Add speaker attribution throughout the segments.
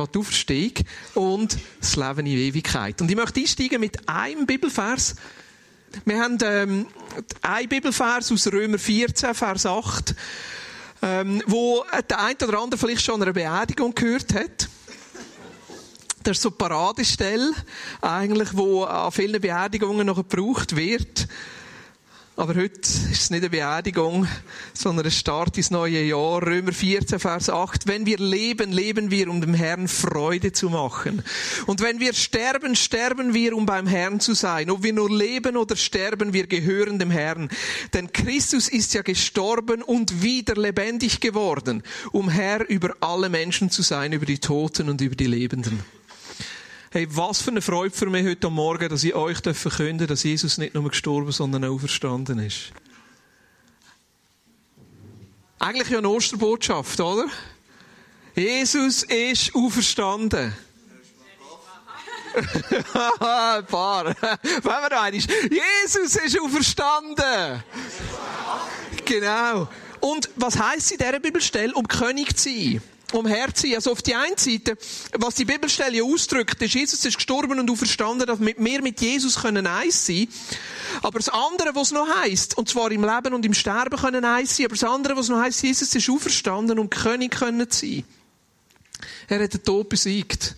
Speaker 1: Thema die Auferstehung und das Leben in Ewigkeit. Und ich möchte einsteigen mit einem Bibelvers. Wir haben ähm, einen Bibelvers aus Römer 14, Vers 8, ähm, wo der eine oder andere vielleicht schon eine Beerdigung gehört hat. Das ist so eine Paradestelle, eigentlich, wo an vielen Beerdigungen noch gebraucht wird. Aber heute ist es nicht eine Beerdigung, sondern ein Start ins neue Jahr. Römer 14, Vers 8. Wenn wir leben, leben wir, um dem Herrn Freude zu machen. Und wenn wir sterben, sterben wir, um beim Herrn zu sein. Ob wir nur leben oder sterben, wir gehören dem Herrn. Denn Christus ist ja gestorben und wieder lebendig geworden, um Herr über alle Menschen zu sein, über die Toten und über die Lebenden. Hey, was für eine Freude für mich heute Morgen, dass ich euch verkünden dass Jesus nicht nur gestorben, sondern auch auferstanden ist. Eigentlich ja eine Osterbotschaft, oder? Jesus ist auferstanden. Ein paar. Wenn wir da ist. Jesus ist auferstanden. Genau. Und was heisst in dieser Bibelstelle, um König zu sein? Umherziehen. Also auf die einen Seite, was die Bibelstelle ausdrückt, ist, Jesus ist gestorben und auferstanden, dass wir mit Jesus können eins sein Aber das andere, was noch heisst, und zwar im Leben und im Sterben können eins sein, aber das andere, was noch heisst, Jesus ist auferstanden und König können sein. Er hat den Tod besiegt.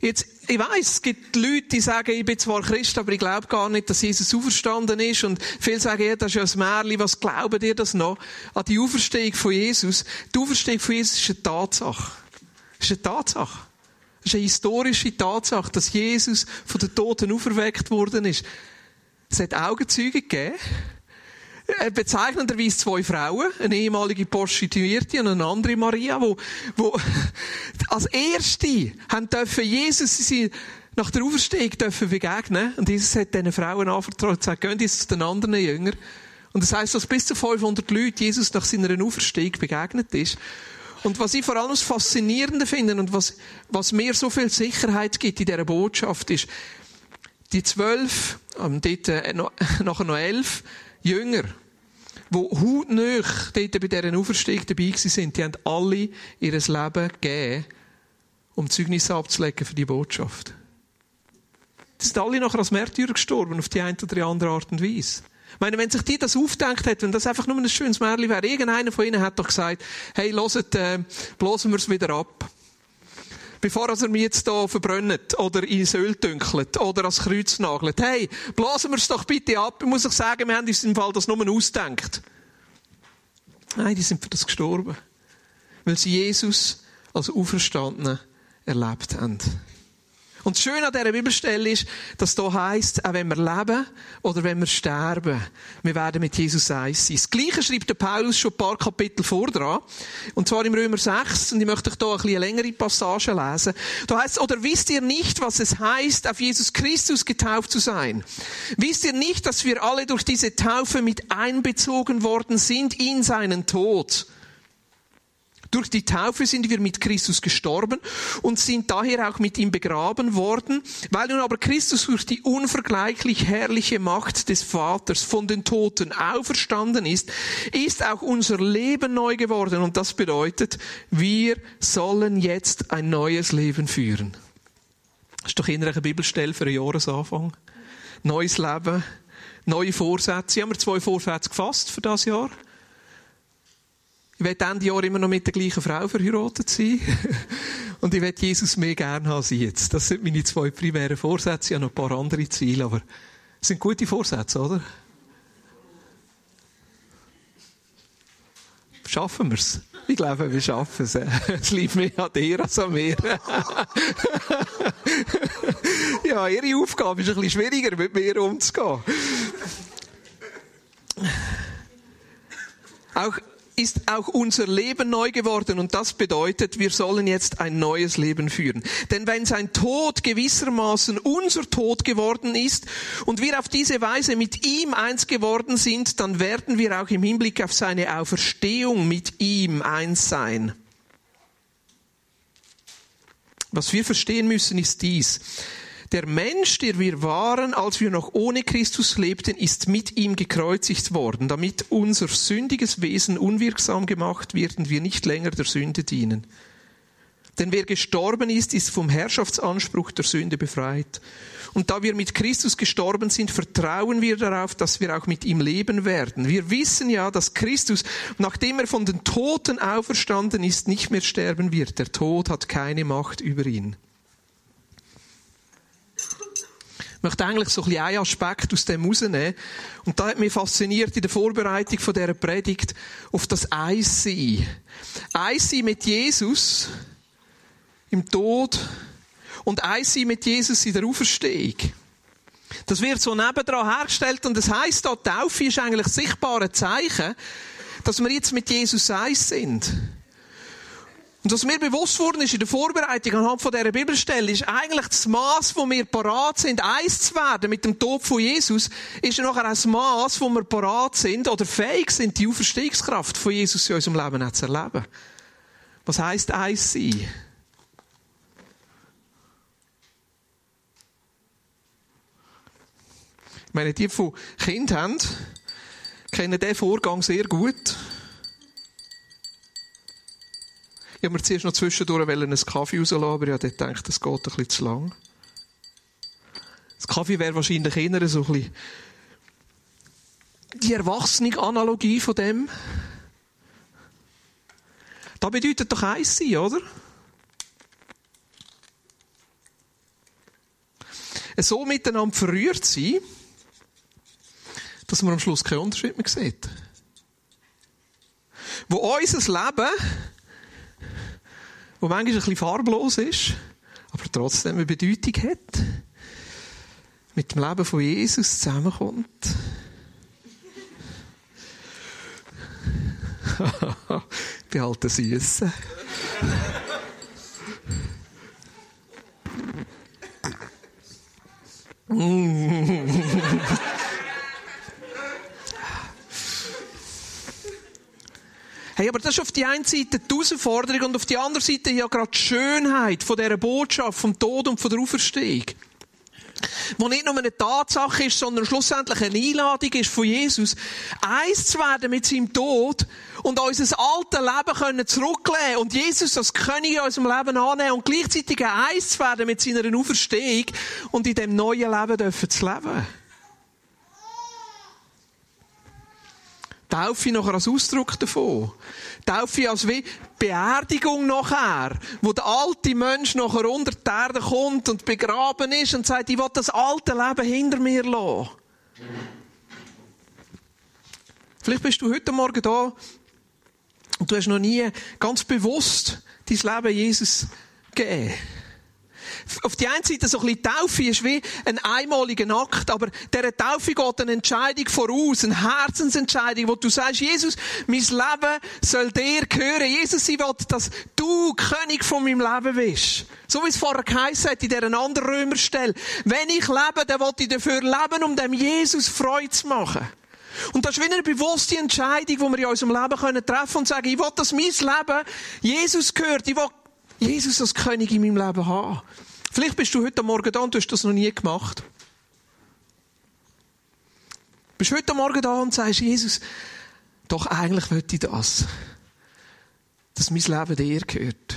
Speaker 1: Jetzt, ich weiss, es gibt Leute, die sagen, ich bin zwar Christ, aber ich glaube gar nicht, dass Jesus auferstanden ist. Und viele sagen, ja, das ist ja ein Märchen, was glauben ihr das noch? An die Auferstehung von Jesus. Die Auferstehung von Jesus ist eine Tatsache. Das ist eine Tatsache. Das ist eine historische Tatsache, dass Jesus von den Toten auferweckt worden ist. Es hat Augenzeuge gegeben. Äh, bezeichnenderweise zwei Frauen, eine ehemalige Prostituierte und eine andere Maria, wo, wo als erste haben dürfen Jesus sie nach der Auferstehung dürfen begegnen und Jesus hat diesen Frauen anvertraut und gesagt, gehen jetzt zu den anderen Jüngern. Und das heisst, dass bis zu 500 Leute Jesus nach seiner Auferstehung begegnet ist. Und was ich vor allem das Faszinierende finde und was, was mir so viel Sicherheit gibt in dieser Botschaft ist, die zwölf, ähm, dort, äh, nachher noch elf, Jünger, die hautnah dort bei dieser Auferstehung dabei sind, die haben alle ihr Leben gegeben, um Zeugnisse abzulegen für die Botschaft. Die sind alle nachher als Märtyrer gestorben, auf die eine oder andere Art und Weise. Ich meine, wenn sich die das aufdenkt hätten, wenn das einfach nur ein schönes Märchen wäre, irgendeiner von ihnen hat doch gesagt, hey, loset, äh, bloßen wir es wieder ab bevor er mich jetzt hier verbrennt oder ins Öl dünkelt oder ans Kreuz nagelt. Hey, blasen wir es doch bitte ab. Ich muss euch sagen, wir haben uns im Fall das nur ausdenkt. Nein, die sind für das gestorben. Weil sie Jesus als Auferstandenen erlebt haben. Und das Schöne an dieser Bibelstelle ist, dass da heißt, auch wenn wir leben oder wenn wir sterben, wir werden mit Jesus eins sein. Das Gleiche schreibt der Paulus schon ein paar Kapitel vor dran. Und zwar im Römer 6. Und ich möchte euch hier ein bisschen längere Passage lesen. Da heißt oder wisst ihr nicht, was es heißt, auf Jesus Christus getauft zu sein? Wisst ihr nicht, dass wir alle durch diese Taufe mit einbezogen worden sind in seinen Tod? Durch die Taufe sind wir mit Christus gestorben und sind daher auch mit ihm begraben worden. Weil nun aber Christus durch die unvergleichlich herrliche Macht des Vaters von den Toten auferstanden ist, ist auch unser Leben neu geworden. Und das bedeutet, wir sollen jetzt ein neues Leben führen. Das ist doch in einer Bibelstelle für einen Jahresanfang. Neues Leben, neue Vorsätze. Haben wir zwei Vorsätze gefasst für das Jahr? Ich werde Ende Jahr immer noch mit der gleichen Frau verheiratet sein. Und ich werde Jesus mehr gern haben als jetzt. Das sind meine zwei primären Vorsätze. Ich habe noch ein paar andere Ziele, aber es sind gute Vorsätze, oder? Schaffen wir es? Ich glaube, wir schaffen es. Es liegt mehr an dir als an mir. ja, ihre Aufgabe ist ein bisschen schwieriger, mit mir umzugehen. Auch ist auch unser Leben neu geworden und das bedeutet, wir sollen jetzt ein neues Leben führen. Denn wenn sein Tod gewissermaßen unser Tod geworden ist und wir auf diese Weise mit ihm eins geworden sind, dann werden wir auch im Hinblick auf seine Auferstehung mit ihm eins sein. Was wir verstehen müssen, ist dies. Der Mensch, der wir waren, als wir noch ohne Christus lebten, ist mit ihm gekreuzigt worden, damit unser sündiges Wesen unwirksam gemacht wird und wir nicht länger der Sünde dienen. Denn wer gestorben ist, ist vom Herrschaftsanspruch der Sünde befreit. Und da wir mit Christus gestorben sind, vertrauen wir darauf, dass wir auch mit ihm leben werden. Wir wissen ja, dass Christus, nachdem er von den Toten auferstanden ist, nicht mehr sterben wird. Der Tod hat keine Macht über ihn. Ich möchte eigentlich so ein bisschen einen Aspekt aus dem rausnehmen. Und da hat mich fasziniert in der Vorbereitung von dieser Predigt auf das Eissein. Eissein mit Jesus im Tod und eins sein mit Jesus in der Auferstehung. Das wird so nebendran hergestellt und das heisst, da Taufe ist eigentlich sichtbare Zeichen, dass wir jetzt mit Jesus eins sind. Und was mir bewusst worden ist in der Vorbereitung anhand von dieser Bibelstelle, ist eigentlich das Maß, wo wir parat sind, eins zu werden mit dem Tod von Jesus, ist ja nachher auch das Maß, wo wir parat sind oder fähig sind, die Auferstehungskraft von Jesus in unserem Leben zu erleben. Was heisst eins sein? Ich meine, die, die Kinder haben, kennen diesen Vorgang sehr gut. Ich habe mir zuerst noch zwischendurch einen Kaffee rauslassen, aber ich habe das geht ein bisschen zu lang. Das Kaffee wäre wahrscheinlich eher so ein bisschen die erwachsene Analogie von dem. Das bedeutet doch eins sein, oder? So miteinander verrührt sein, dass man am Schluss keinen Unterschied mehr sieht. Wo unser Leben, wo manchmal ein bisschen farblos ist, aber trotzdem eine Bedeutung hat, mit dem Leben von Jesus zusammenkommt. Behalte Süße. Hey, aber das ist auf die einen Seite die Herausforderung und auf die andere Seite ja gerade die Schönheit von dieser Botschaft, vom Tod und von der Auferstehung. Wo nicht nur eine Tatsache ist, sondern schlussendlich eine Einladung ist von Jesus, eins zu werden mit seinem Tod und unser altes Leben können zurücklegen und Jesus als König in unserem Leben annehmen und gleichzeitig eins zu werden mit seiner Auferstehung und in dem neuen Leben dürfen zu leben. Taufe nachher als Ausdruck davon. Taufe als wie Beerdigung nachher, wo der alte Mensch nachher unter die Erde kommt und begraben ist und sagt, ich will das alte Leben hinter mir lassen. Vielleicht bist du heute Morgen da und du hast noch nie ganz bewusst dein Leben Jesus gegeben auf die einen Seite so ein bisschen Taufe ist wie ein einmaliger Akt, aber dieser Taufe geht eine Entscheidung voraus, eine Herzensentscheidung, wo du sagst, Jesus, mein Leben soll dir gehören. Jesus, ich will, dass du König von meinem Leben bist. So wie es vorher geheißen hat in dieser anderen Römerstelle. Wenn ich lebe, dann will ich dafür leben, um dem Jesus Freude zu machen. Und das ist wie eine bewusste Entscheidung, die wir in unserem Leben treffen können und sagen, ich will, dass mein Leben Jesus gehört. Ich will Jesus als König in meinem Leben haben. Vielleicht bist du heute Morgen da und du hast das noch nie gemacht. Du bist heute Morgen da und sagst, Jesus, doch eigentlich möchte ich das. Dass mein Leben dir gehört.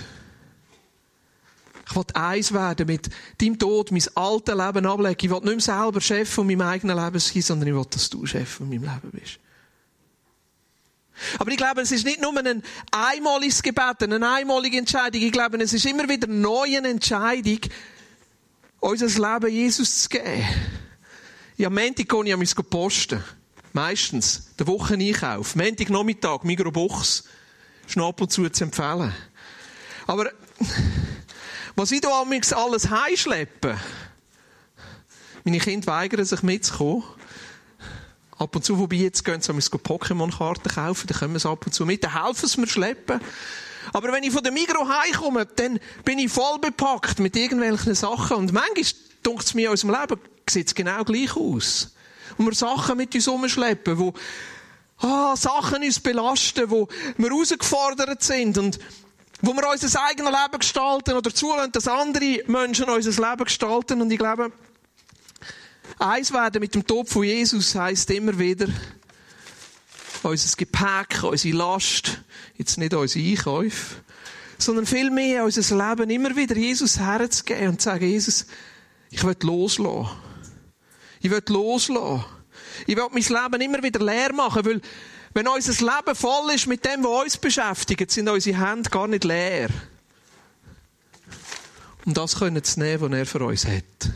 Speaker 1: Ich will eins werden mit deinem Tod, mein altes Leben ablegen. Ich will nicht mehr selber Chef von meinem eigenen Leben sein, sondern ich will, dass du Chef von meinem Leben bist. Aber ich glaube, es ist nicht nur ein einmaliges Gebet, eine einmalige Entscheidung. Ich glaube, es ist immer wieder eine neue Entscheidung, unser Leben Jesus zu geben. Ja, Montag gehe ich an mich posten. Meistens. Der Wocheneinkauf. Montag Nachmittag, Mikrobox. Ist ab und zu zu empfehlen. Aber, was ich da alles heimschleppe, meine Kinder weigern sich mitzukommen. Ab und zu, wobei jetzt gehen sie Pokémon-Karten kaufen, dann kommen sie ab und zu mit, dann helfen sie mir schleppen. Aber wenn ich von der Migro heimkomme, dann bin ich voll bepackt mit irgendwelchen Sachen. Und manchmal, denkt es mir in unserem Leben, sieht es genau gleich aus. Und wir Sachen mit uns umschleppen, wo, ah, Sachen uns belasten, wo wir herausgefordert sind und wo wir unser eigenes Leben gestalten oder zulassen, dass andere Menschen unser Leben gestalten. Und ich glaube, Eins werden mit dem Tod von Jesus heisst immer wieder, unser Gepäck, unsere Last, jetzt nicht unsere Einkäufe, sondern vielmehr unser Leben immer wieder Jesus herzugeben und zu sagen, Jesus, ich will loslassen. Ich will loslassen. Ich will mein Leben immer wieder leer machen, weil wenn unser Leben voll ist mit dem, was uns beschäftigt, sind unsere Hände gar nicht leer. Und das können zu nehmen, was er für uns hat.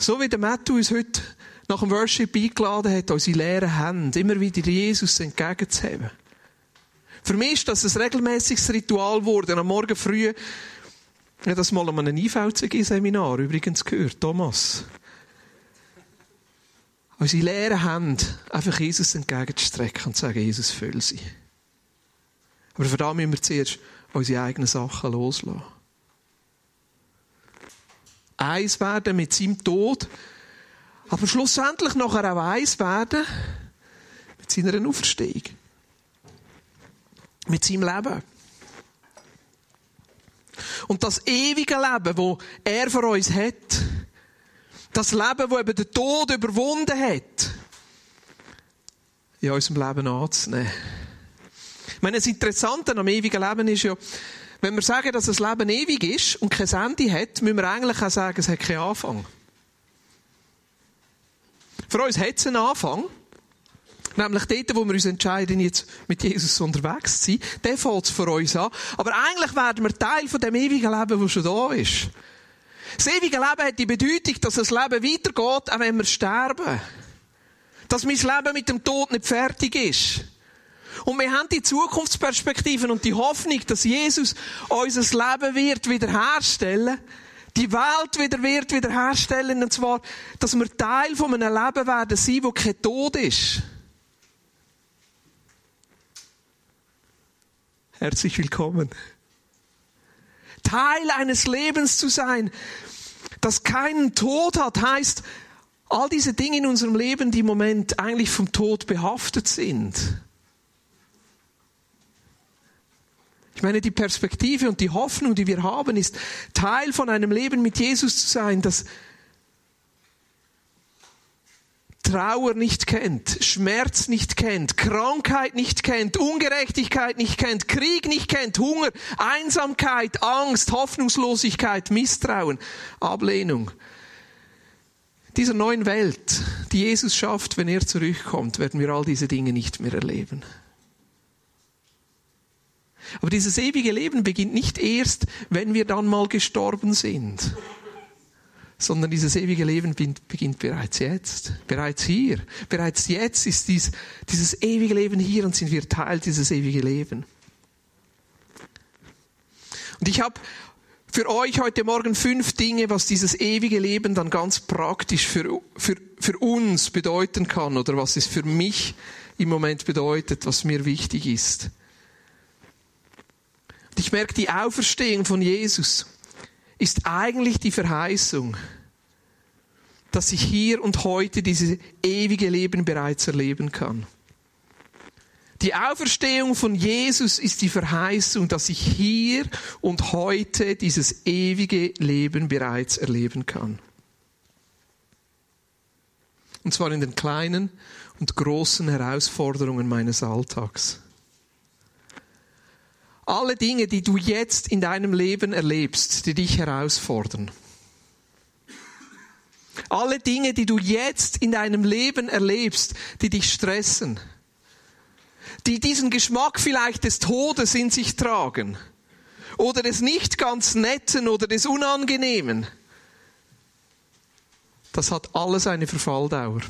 Speaker 1: So wie der Matthew uns heute nach dem Worship eingeladen hat, unsere leeren Hände immer wieder Jesus entgegenzuheben. Für mich ist das ein regelmäßiges Ritual geworden. Am Morgen früh, ich habe das mal an einem IVCG-Seminar übrigens gehört, Thomas. Unsere leeren Hände einfach Jesus entgegenzustrecken und zu sagen, Jesus, füll sie. Aber für das müssen wir zuerst unsere eigenen Sachen loslassen. Eins werden mit seinem Tod, aber schlussendlich nachher auch eins werden mit seiner Auferstehung. Mit seinem Leben. Und das ewige Leben, das er für uns hat, das Leben, das eben den Tod überwunden hat, in unserem Leben anzunehmen. Ich meine, das Interessante am ewigen Leben ist ja, wenn wir sagen, dass das Leben ewig ist und kein Ende hat, müssen wir eigentlich auch sagen, es hat keinen Anfang. Für uns hat es einen Anfang. Nämlich dort, wo wir uns entscheiden, jetzt mit Jesus unterwegs zu sein. Der fällt es für uns an. Aber eigentlich werden wir Teil von dem ewigen Leben, das schon da ist. Das ewige Leben hat die Bedeutung, dass das Leben weitergeht, auch wenn wir sterben. Dass mein Leben mit dem Tod nicht fertig ist. Und wir haben die Zukunftsperspektiven und die Hoffnung, dass Jesus unser Leben wird wiederherstellen, die Welt wieder wird wiederherstellen, und zwar, dass wir Teil von einem Leben werden sein, wo kein Tod ist. Herzlich willkommen. Teil eines Lebens zu sein, das keinen Tod hat, heißt, all diese Dinge in unserem Leben, die im Moment eigentlich vom Tod behaftet sind, Ich meine, die Perspektive und die Hoffnung, die wir haben, ist Teil von einem Leben mit Jesus zu sein, das Trauer nicht kennt, Schmerz nicht kennt, Krankheit nicht kennt, Ungerechtigkeit nicht kennt, Krieg nicht kennt, Hunger, Einsamkeit, Angst, Hoffnungslosigkeit, Misstrauen, Ablehnung. Dieser neuen Welt, die Jesus schafft, wenn er zurückkommt, werden wir all diese Dinge nicht mehr erleben. Aber dieses ewige Leben beginnt nicht erst, wenn wir dann mal gestorben sind, sondern dieses ewige Leben beginnt bereits jetzt, bereits hier. Bereits jetzt ist dies, dieses ewige Leben hier und sind wir Teil dieses ewige Leben. Und ich habe für euch heute Morgen fünf Dinge, was dieses ewige Leben dann ganz praktisch für, für, für uns bedeuten kann oder was es für mich im Moment bedeutet, was mir wichtig ist. Ich merke, die Auferstehung von Jesus ist eigentlich die Verheißung, dass ich hier und heute dieses ewige Leben bereits erleben kann. Die Auferstehung von Jesus ist die Verheißung, dass ich hier und heute dieses ewige Leben bereits erleben kann. Und zwar in den kleinen und großen Herausforderungen meines Alltags. Alle Dinge, die du jetzt in deinem Leben erlebst, die dich herausfordern. Alle Dinge, die du jetzt in deinem Leben erlebst, die dich stressen. Die diesen Geschmack vielleicht des Todes in sich tragen. Oder des nicht ganz netten oder des unangenehmen. Das hat alles eine Verfalldauer.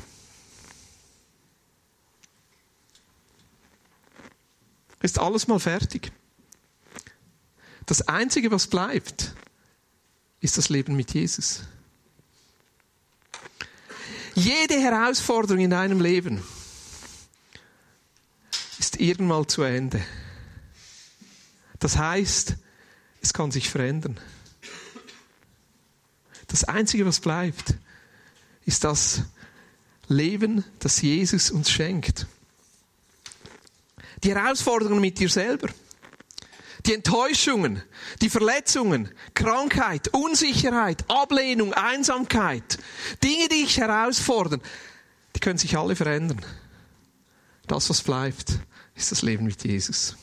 Speaker 1: Ist alles mal fertig. Das Einzige, was bleibt, ist das Leben mit Jesus. Jede Herausforderung in deinem Leben ist irgendwann zu Ende. Das heißt, es kann sich verändern. Das Einzige, was bleibt, ist das Leben, das Jesus uns schenkt. Die Herausforderungen mit dir selber die Enttäuschungen, die Verletzungen, Krankheit, Unsicherheit, Ablehnung, Einsamkeit, Dinge, die dich herausfordern, die können sich alle verändern. Das, was bleibt, ist das Leben mit Jesus.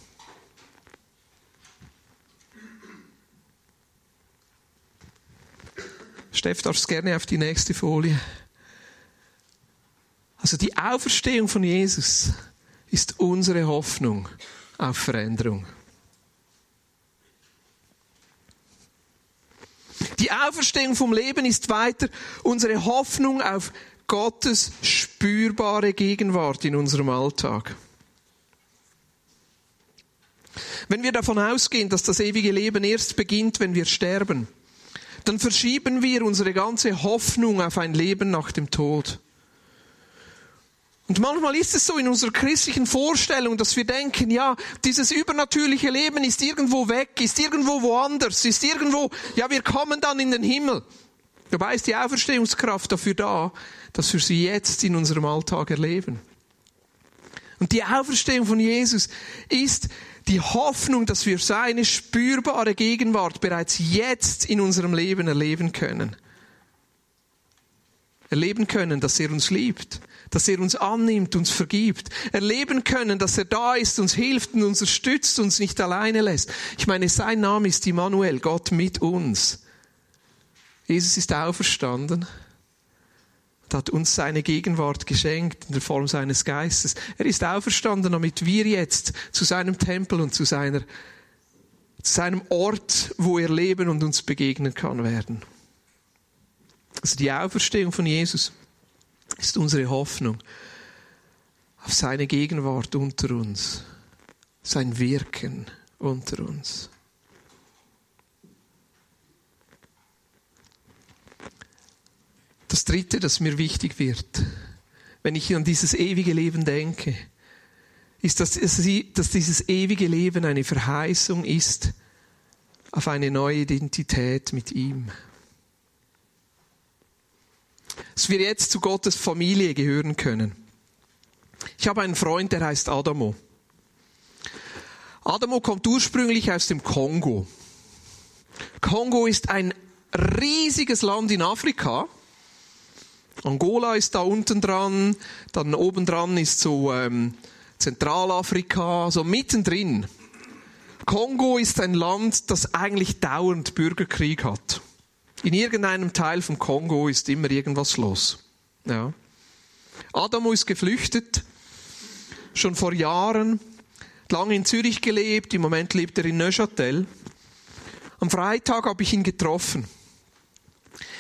Speaker 1: Steff, darfst gerne auf die nächste Folie. Also die Auferstehung von Jesus ist unsere Hoffnung auf Veränderung. Die Auferstehung vom Leben ist weiter unsere Hoffnung auf Gottes spürbare Gegenwart in unserem Alltag. Wenn wir davon ausgehen, dass das ewige Leben erst beginnt, wenn wir sterben, dann verschieben wir unsere ganze Hoffnung auf ein Leben nach dem Tod. Und manchmal ist es so in unserer christlichen Vorstellung, dass wir denken, ja, dieses übernatürliche Leben ist irgendwo weg, ist irgendwo woanders, ist irgendwo, ja, wir kommen dann in den Himmel. Dabei ist die Auferstehungskraft dafür da, dass wir sie jetzt in unserem Alltag erleben. Und die Auferstehung von Jesus ist die Hoffnung, dass wir seine spürbare Gegenwart bereits jetzt in unserem Leben erleben können. Erleben können, dass er uns liebt, dass er uns annimmt, uns vergibt. Erleben können, dass er da ist, uns hilft und uns unterstützt, uns nicht alleine lässt. Ich meine, sein Name ist Immanuel, Gott mit uns. Jesus ist auferstanden und hat uns seine Gegenwart geschenkt in der Form seines Geistes. Er ist auferstanden, damit wir jetzt zu seinem Tempel und zu seiner, zu seinem Ort, wo er leben und uns begegnen kann, werden. Also die Auferstehung von Jesus ist unsere Hoffnung auf seine Gegenwart unter uns, sein Wirken unter uns. Das Dritte, das mir wichtig wird, wenn ich an dieses ewige Leben denke, ist, dass, dieses ewige Leben eine Verheißung ist auf eine neue Identität mit ihm dass wir jetzt zu Gottes Familie gehören können. Ich habe einen Freund, der heißt Adamo. Adamo kommt ursprünglich aus dem Kongo. Kongo ist ein riesiges Land in Afrika. Angola ist da unten dran, dann oben dran ist so ähm, Zentralafrika, so mittendrin. Kongo ist ein Land, das eigentlich dauernd Bürgerkrieg hat. In irgendeinem Teil vom Kongo ist immer irgendwas los. Ja. Adamo ist geflüchtet, schon vor Jahren, lange in Zürich gelebt, im Moment lebt er in Neuchâtel. Am Freitag habe ich ihn getroffen.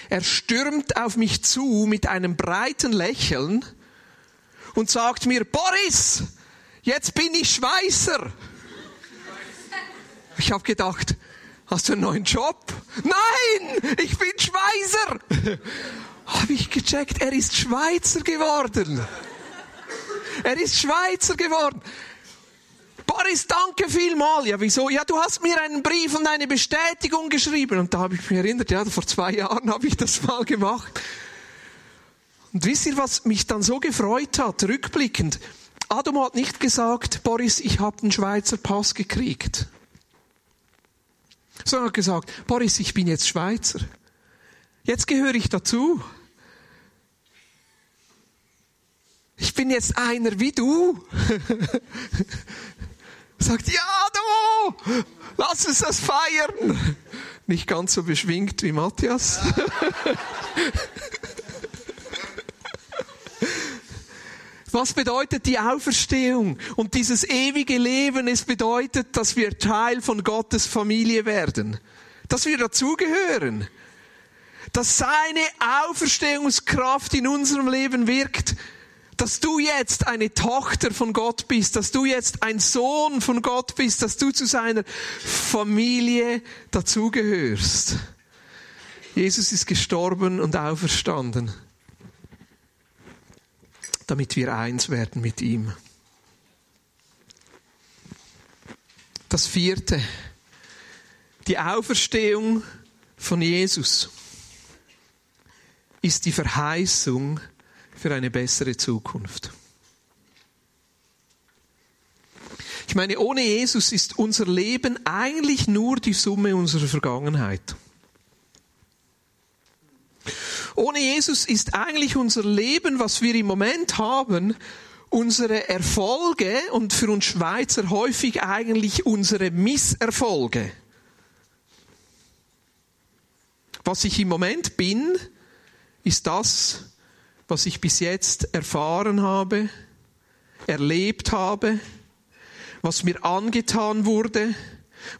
Speaker 1: Er stürmt auf mich zu mit einem breiten Lächeln und sagt mir, Boris, jetzt bin ich Schweißer. Ich habe gedacht, Hast du einen neuen Job? Nein, ich bin Schweizer. Habe ich gecheckt, er ist Schweizer geworden. Er ist Schweizer geworden. Boris, danke vielmal. Ja, wieso? Ja, du hast mir einen Brief und eine Bestätigung geschrieben. Und da habe ich mich erinnert, ja, vor zwei Jahren habe ich das mal gemacht. Und wisst ihr, was mich dann so gefreut hat, rückblickend? Adam hat nicht gesagt, Boris, ich habe den Schweizer Pass gekriegt sondern gesagt, Boris, ich bin jetzt Schweizer. Jetzt gehöre ich dazu. Ich bin jetzt einer wie du. Sagt, ja, du, lass uns das feiern. Nicht ganz so beschwingt wie Matthias. Was bedeutet die Auferstehung? Und dieses ewige Leben, es bedeutet, dass wir Teil von Gottes Familie werden. Dass wir dazugehören. Dass seine Auferstehungskraft in unserem Leben wirkt. Dass du jetzt eine Tochter von Gott bist, dass du jetzt ein Sohn von Gott bist, dass du zu seiner Familie dazugehörst. Jesus ist gestorben und auferstanden damit wir eins werden mit ihm. Das vierte, die Auferstehung von Jesus ist die Verheißung für eine bessere Zukunft. Ich meine, ohne Jesus ist unser Leben eigentlich nur die Summe unserer Vergangenheit. Ohne Jesus ist eigentlich unser Leben, was wir im Moment haben, unsere Erfolge und für uns Schweizer häufig eigentlich unsere Misserfolge. Was ich im Moment bin, ist das, was ich bis jetzt erfahren habe, erlebt habe, was mir angetan wurde,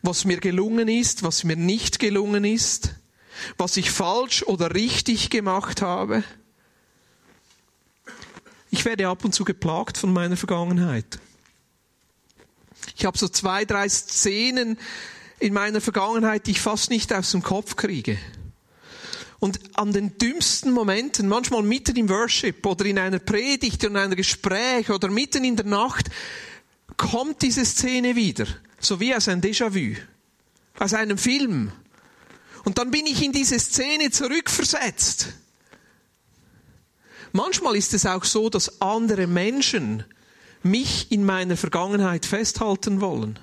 Speaker 1: was mir gelungen ist, was mir nicht gelungen ist, was ich falsch oder richtig gemacht habe. Ich werde ab und zu geplagt von meiner Vergangenheit. Ich habe so zwei, drei Szenen in meiner Vergangenheit, die ich fast nicht aus dem Kopf kriege. Und an den dümmsten Momenten, manchmal mitten im Worship oder in einer Predigt oder in einem Gespräch oder mitten in der Nacht, kommt diese Szene wieder. So wie aus einem Déjà-vu. Aus einem Film. Und dann bin ich in diese Szene zurückversetzt. Manchmal ist es auch so, dass andere Menschen mich in meiner Vergangenheit festhalten wollen.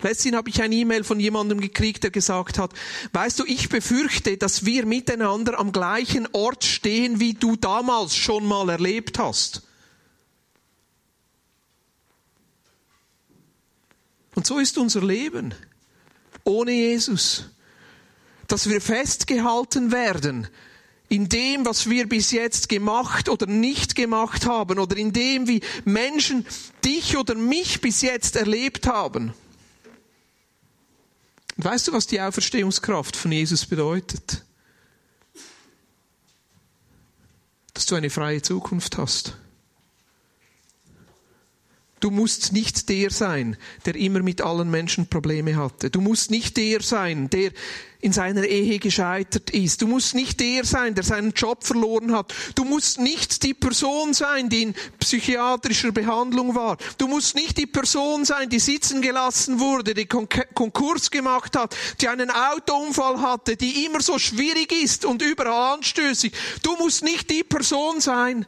Speaker 1: Letztens habe ich ein E-Mail von jemandem gekriegt, der gesagt hat, weißt du, ich befürchte, dass wir miteinander am gleichen Ort stehen, wie du damals schon mal erlebt hast. Und so ist unser Leben ohne Jesus. Dass wir festgehalten werden in dem, was wir bis jetzt gemacht oder nicht gemacht haben oder in dem, wie Menschen dich oder mich bis jetzt erlebt haben. Und weißt du, was die Auferstehungskraft von Jesus bedeutet? Dass du eine freie Zukunft hast. Du musst nicht der sein, der immer mit allen Menschen Probleme hatte. Du musst nicht der sein, der in seiner Ehe gescheitert ist. Du musst nicht der sein, der seinen Job verloren hat. Du musst nicht die Person sein, die in psychiatrischer Behandlung war. Du musst nicht die Person sein, die sitzen gelassen wurde, die Konkurs gemacht hat, die einen Autounfall hatte, die immer so schwierig ist und überall anstößig. Du musst nicht die Person sein,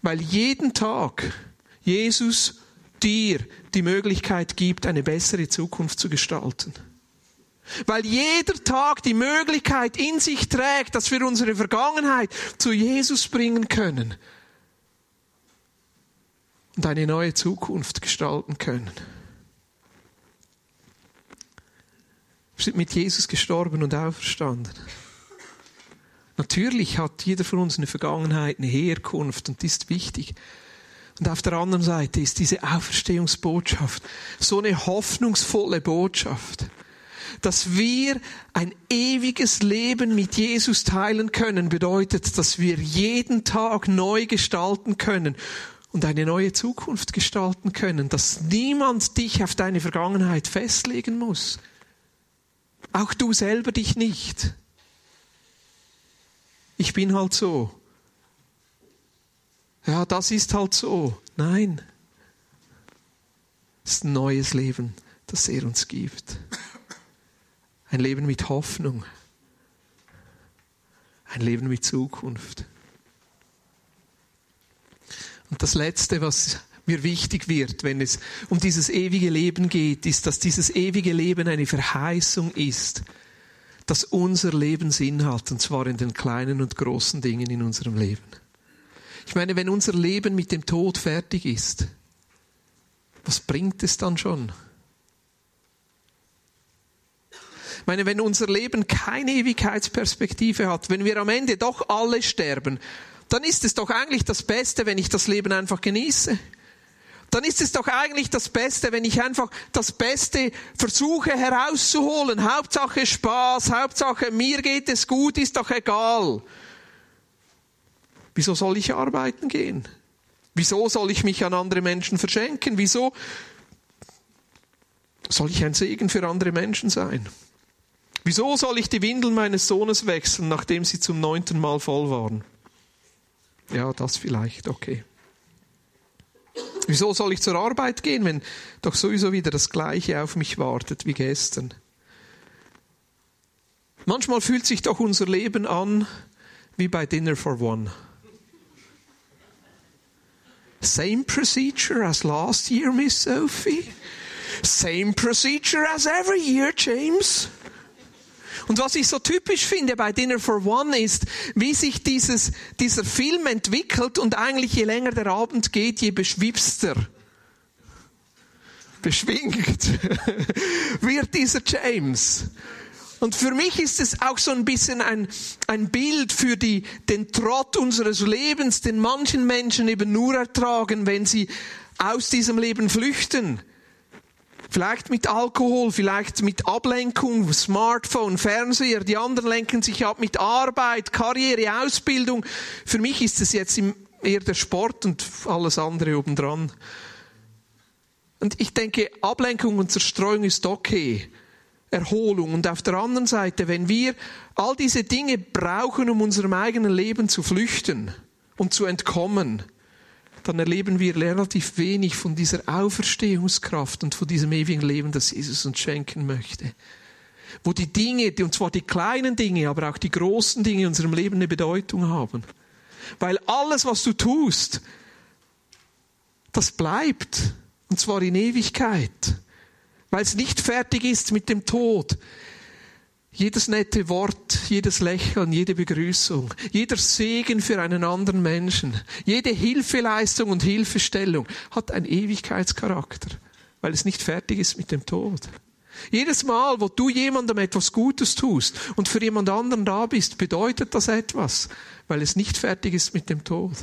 Speaker 1: weil jeden Tag Jesus dir die Möglichkeit gibt, eine bessere Zukunft zu gestalten. Weil jeder Tag die Möglichkeit in sich trägt, dass wir unsere Vergangenheit zu Jesus bringen können und eine neue Zukunft gestalten können. Wir sind mit Jesus gestorben und auferstanden. Natürlich hat jeder von uns eine Vergangenheit, eine Herkunft und die ist wichtig. Und auf der anderen Seite ist diese Auferstehungsbotschaft so eine hoffnungsvolle Botschaft, dass wir ein ewiges Leben mit Jesus teilen können, bedeutet, dass wir jeden Tag neu gestalten können und eine neue Zukunft gestalten können, dass niemand dich auf deine Vergangenheit festlegen muss. Auch du selber dich nicht. Ich bin halt so ja, das ist halt so. Nein. Es ist ein neues Leben, das er uns gibt. Ein Leben mit Hoffnung. Ein Leben mit Zukunft. Und das Letzte, was mir wichtig wird, wenn es um dieses ewige Leben geht, ist, dass dieses ewige Leben eine Verheißung ist, dass unser Leben Sinn hat, und zwar in den kleinen und großen Dingen in unserem Leben. Ich meine, wenn unser Leben mit dem Tod fertig ist, was bringt es dann schon? Ich meine, wenn unser Leben keine Ewigkeitsperspektive hat, wenn wir am Ende doch alle sterben, dann ist es doch eigentlich das Beste, wenn ich das Leben einfach genieße. Dann ist es doch eigentlich das Beste, wenn ich einfach das Beste versuche herauszuholen. Hauptsache Spaß, Hauptsache mir geht es gut, ist doch egal. Wieso soll ich arbeiten gehen? Wieso soll ich mich an andere Menschen verschenken? Wieso soll ich ein Segen für andere Menschen sein? Wieso soll ich die Windeln meines Sohnes wechseln, nachdem sie zum neunten Mal voll waren? Ja, das vielleicht, okay. Wieso soll ich zur Arbeit gehen, wenn doch sowieso wieder das Gleiche auf mich wartet wie gestern? Manchmal fühlt sich doch unser Leben an wie bei Dinner for One. Same procedure as last year, Miss Sophie. Same procedure as every year, James. Und was ich so typisch finde bei Dinner for One ist, wie sich dieses, dieser Film entwickelt und eigentlich je länger der Abend geht, je beschwipster, beschwingt wird dieser James. Und für mich ist es auch so ein bisschen ein, ein Bild für die, den Trott unseres Lebens, den manchen Menschen eben nur ertragen, wenn sie aus diesem Leben flüchten. Vielleicht mit Alkohol, vielleicht mit Ablenkung, Smartphone, Fernseher. Die anderen lenken sich ab mit Arbeit, Karriere, Ausbildung. Für mich ist es jetzt eher der Sport und alles andere obendran. Und ich denke, Ablenkung und Zerstreuung ist okay. Erholung. Und auf der anderen Seite, wenn wir all diese Dinge brauchen, um unserem eigenen Leben zu flüchten und zu entkommen, dann erleben wir relativ wenig von dieser Auferstehungskraft und von diesem ewigen Leben, das Jesus uns schenken möchte. Wo die Dinge, und zwar die kleinen Dinge, aber auch die großen Dinge in unserem Leben eine Bedeutung haben. Weil alles, was du tust, das bleibt. Und zwar in Ewigkeit weil es nicht fertig ist mit dem Tod. Jedes nette Wort, jedes Lächeln, jede Begrüßung, jeder Segen für einen anderen Menschen, jede Hilfeleistung und Hilfestellung hat einen Ewigkeitscharakter, weil es nicht fertig ist mit dem Tod. Jedes Mal, wo du jemandem etwas Gutes tust und für jemand anderen da bist, bedeutet das etwas, weil es nicht fertig ist mit dem Tod.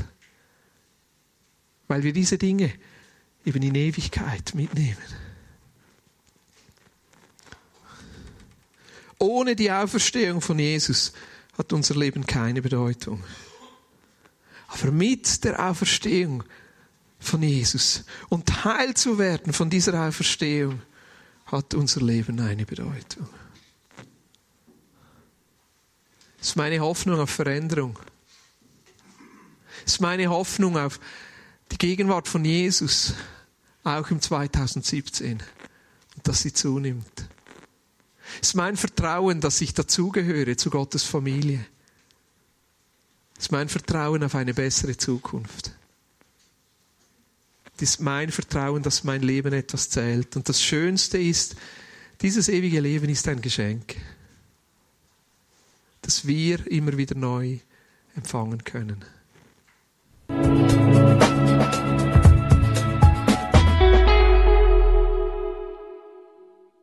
Speaker 1: Weil wir diese Dinge eben in Ewigkeit mitnehmen. Ohne die Auferstehung von Jesus hat unser Leben keine Bedeutung. Aber mit der Auferstehung von Jesus und Teil zu werden von dieser Auferstehung hat unser Leben eine Bedeutung. Das ist meine Hoffnung auf Veränderung. Das ist meine Hoffnung auf die Gegenwart von Jesus, auch im 2017, und dass sie zunimmt. Es ist mein Vertrauen, dass ich dazugehöre zu Gottes Familie. Es ist mein Vertrauen auf eine bessere Zukunft. Es ist mein Vertrauen, dass mein Leben etwas zählt. Und das Schönste ist, dieses ewige Leben ist ein Geschenk, das wir immer wieder neu empfangen können.